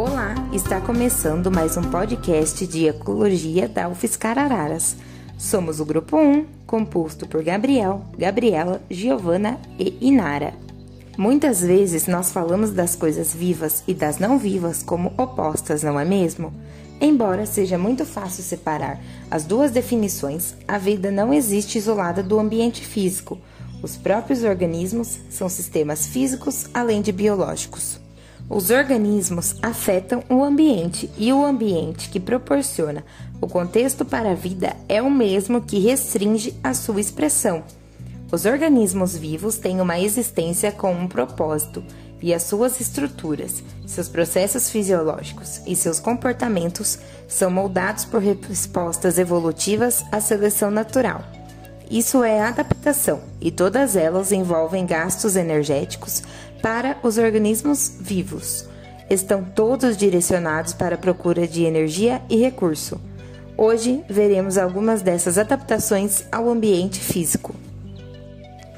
Olá, está começando mais um podcast de Ecologia da UFSCar Araras. Somos o Grupo 1, composto por Gabriel, Gabriela, Giovana e Inara. Muitas vezes nós falamos das coisas vivas e das não vivas como opostas, não é mesmo? Embora seja muito fácil separar as duas definições, a vida não existe isolada do ambiente físico. Os próprios organismos são sistemas físicos além de biológicos. Os organismos afetam o ambiente e o ambiente que proporciona o contexto para a vida é o mesmo que restringe a sua expressão. Os organismos vivos têm uma existência com um propósito e as suas estruturas, seus processos fisiológicos e seus comportamentos são moldados por respostas evolutivas à seleção natural. Isso é adaptação e todas elas envolvem gastos energéticos para os organismos vivos. Estão todos direcionados para a procura de energia e recurso. Hoje veremos algumas dessas adaptações ao ambiente físico.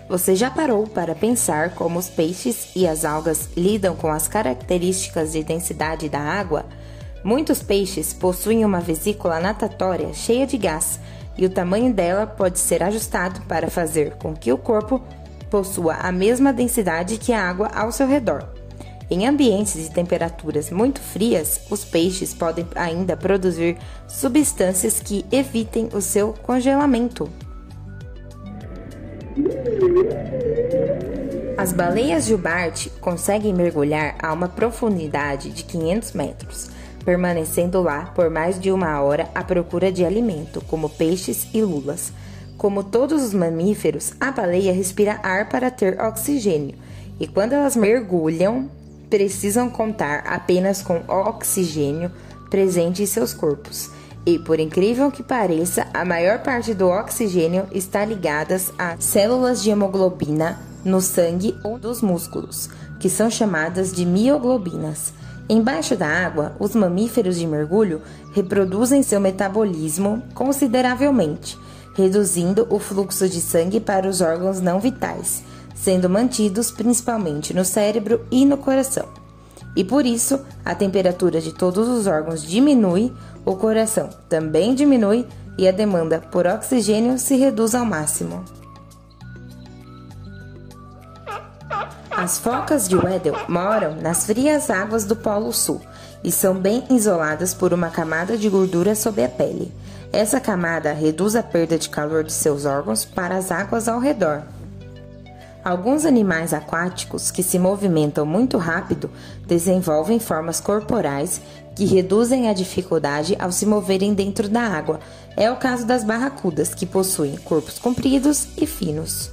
Você já parou para pensar como os peixes e as algas lidam com as características de densidade da água? Muitos peixes possuem uma vesícula natatória cheia de gás e o tamanho dela pode ser ajustado para fazer com que o corpo possua a mesma densidade que a água ao seu redor. Em ambientes de temperaturas muito frias, os peixes podem ainda produzir substâncias que evitem o seu congelamento. As baleias jubarte conseguem mergulhar a uma profundidade de 500 metros permanecendo lá por mais de uma hora à procura de alimento, como peixes e lulas. Como todos os mamíferos, a baleia respira ar para ter oxigênio, e quando elas mergulham, precisam contar apenas com oxigênio presente em seus corpos. E por incrível que pareça, a maior parte do oxigênio está ligada a células de hemoglobina no sangue ou dos músculos, que são chamadas de mioglobinas. Embaixo da água, os mamíferos de mergulho reproduzem seu metabolismo consideravelmente, reduzindo o fluxo de sangue para os órgãos não vitais, sendo mantidos principalmente no cérebro e no coração. E por isso, a temperatura de todos os órgãos diminui, o coração também diminui e a demanda por oxigênio se reduz ao máximo. As focas de Weddell moram nas frias águas do Polo Sul e são bem isoladas por uma camada de gordura sob a pele. Essa camada reduz a perda de calor de seus órgãos para as águas ao redor. Alguns animais aquáticos que se movimentam muito rápido desenvolvem formas corporais que reduzem a dificuldade ao se moverem dentro da água. É o caso das barracudas, que possuem corpos compridos e finos.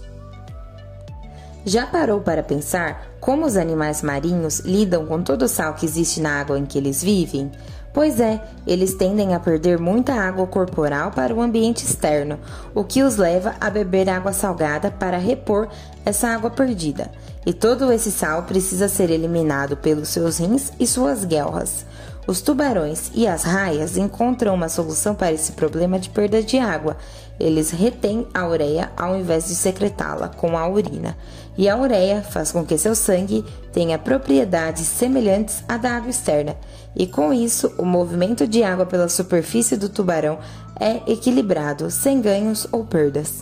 Já parou para pensar como os animais marinhos lidam com todo o sal que existe na água em que eles vivem? Pois é, eles tendem a perder muita água corporal para o ambiente externo, o que os leva a beber água salgada para repor essa água perdida. E todo esse sal precisa ser eliminado pelos seus rins e suas guelras. Os tubarões e as raias encontram uma solução para esse problema de perda de água. Eles retêm a ureia ao invés de secretá-la com a urina, e a ureia faz com que seu sangue tenha propriedades semelhantes à da água externa, e com isso o movimento de água pela superfície do tubarão é equilibrado, sem ganhos ou perdas.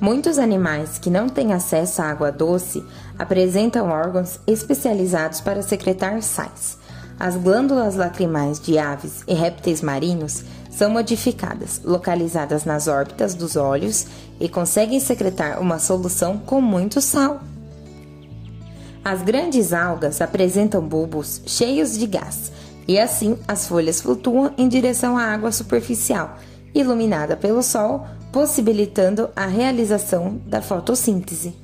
Muitos animais que não têm acesso à água doce apresentam órgãos especializados para secretar sais. As glândulas lacrimais de aves e répteis marinhos são modificadas, localizadas nas órbitas dos olhos e conseguem secretar uma solução com muito sal. As grandes algas apresentam bulbos cheios de gás e assim as folhas flutuam em direção à água superficial, iluminada pelo sol, possibilitando a realização da fotossíntese.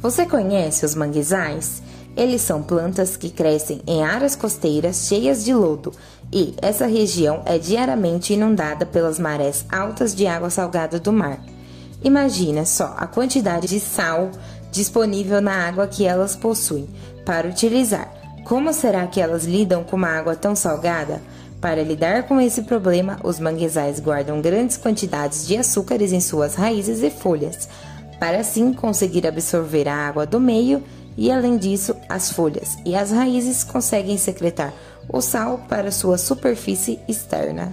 Você conhece os manguezais? Eles são plantas que crescem em áreas costeiras cheias de lodo e essa região é diariamente inundada pelas marés altas de água salgada do mar. Imagina só a quantidade de sal disponível na água que elas possuem para utilizar. Como será que elas lidam com uma água tão salgada? Para lidar com esse problema, os manguezais guardam grandes quantidades de açúcares em suas raízes e folhas, para assim conseguir absorver a água do meio e além disso, as folhas e as raízes conseguem secretar o sal para sua superfície externa.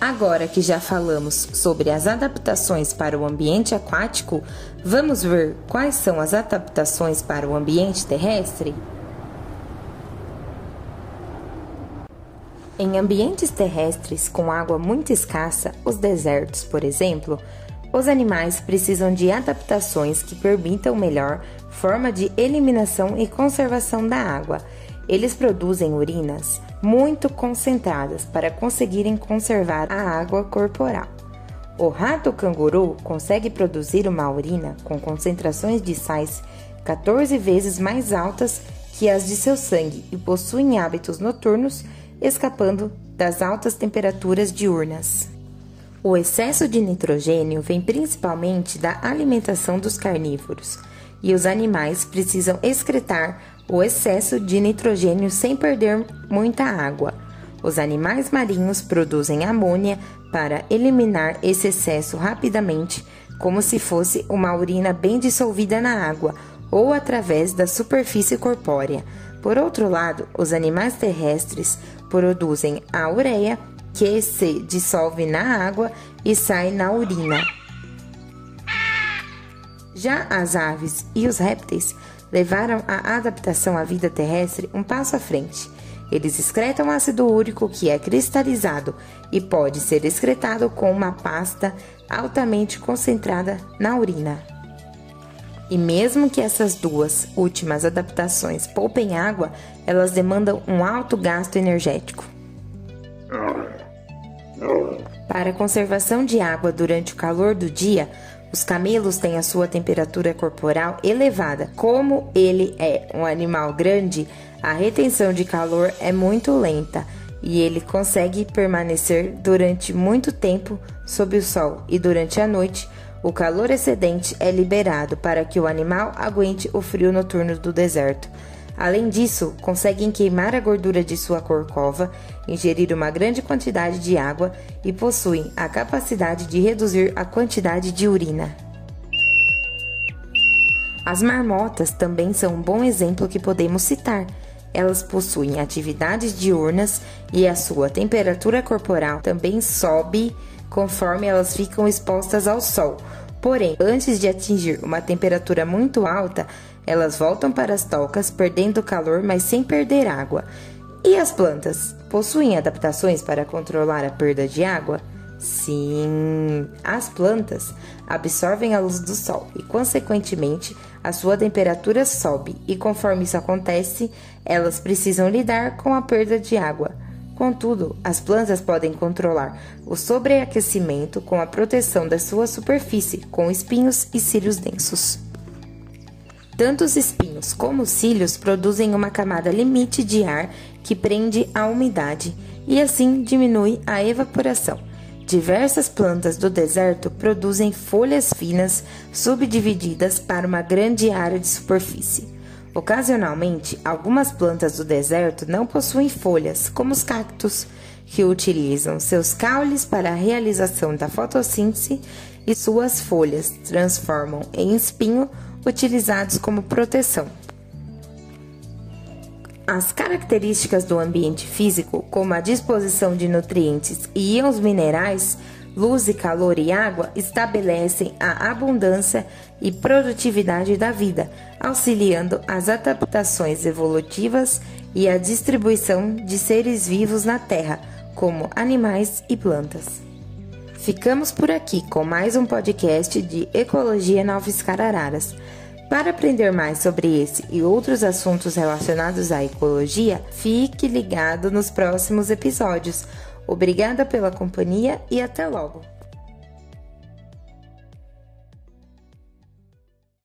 Agora que já falamos sobre as adaptações para o ambiente aquático, vamos ver quais são as adaptações para o ambiente terrestre? Em ambientes terrestres com água muito escassa, os desertos, por exemplo, os animais precisam de adaptações que permitam melhor forma de eliminação e conservação da água. Eles produzem urinas muito concentradas para conseguirem conservar a água corporal. O rato canguru consegue produzir uma urina com concentrações de sais 14 vezes mais altas que as de seu sangue e possuem hábitos noturnos escapando das altas temperaturas diurnas. O excesso de nitrogênio vem principalmente da alimentação dos carnívoros, e os animais precisam excretar o excesso de nitrogênio sem perder muita água. Os animais marinhos produzem amônia para eliminar esse excesso rapidamente, como se fosse uma urina bem dissolvida na água ou através da superfície corpórea. Por outro lado, os animais terrestres produzem a ureia, que se dissolve na água e sai na urina. Já as aves e os répteis levaram a adaptação à vida terrestre um passo à frente. Eles excretam ácido úrico que é cristalizado e pode ser excretado com uma pasta altamente concentrada na urina. E mesmo que essas duas últimas adaptações poupem água, elas demandam um alto gasto energético. Para conservação de água durante o calor do dia, os camelos têm a sua temperatura corporal elevada. Como ele é um animal grande, a retenção de calor é muito lenta e ele consegue permanecer durante muito tempo sob o sol e durante a noite o calor excedente é liberado para que o animal aguente o frio noturno do deserto. Além disso, conseguem queimar a gordura de sua corcova, ingerir uma grande quantidade de água e possuem a capacidade de reduzir a quantidade de urina. As marmotas também são um bom exemplo que podemos citar. Elas possuem atividades diurnas e a sua temperatura corporal também sobe conforme elas ficam expostas ao sol. Porém, antes de atingir uma temperatura muito alta, elas voltam para as tocas, perdendo calor, mas sem perder água. E as plantas? Possuem adaptações para controlar a perda de água? Sim, as plantas absorvem a luz do sol e, consequentemente, a sua temperatura sobe, e conforme isso acontece, elas precisam lidar com a perda de água. Contudo, as plantas podem controlar o sobreaquecimento com a proteção da sua superfície com espinhos e cílios densos. Tanto os espinhos como os cílios produzem uma camada limite de ar que prende a umidade e assim diminui a evaporação. Diversas plantas do deserto produzem folhas finas subdivididas para uma grande área de superfície. Ocasionalmente, algumas plantas do deserto não possuem folhas, como os cactos, que utilizam seus caules para a realização da fotossíntese e suas folhas transformam em espinho utilizados como proteção. As características do ambiente físico, como a disposição de nutrientes e íons minerais, luz e calor e água estabelecem a abundância e produtividade da vida, auxiliando as adaptações evolutivas e a distribuição de seres vivos na Terra, como animais e plantas. Ficamos por aqui com mais um podcast de Ecologia Novos Carararas. Para aprender mais sobre esse e outros assuntos relacionados à ecologia, fique ligado nos próximos episódios. Obrigada pela companhia e até logo!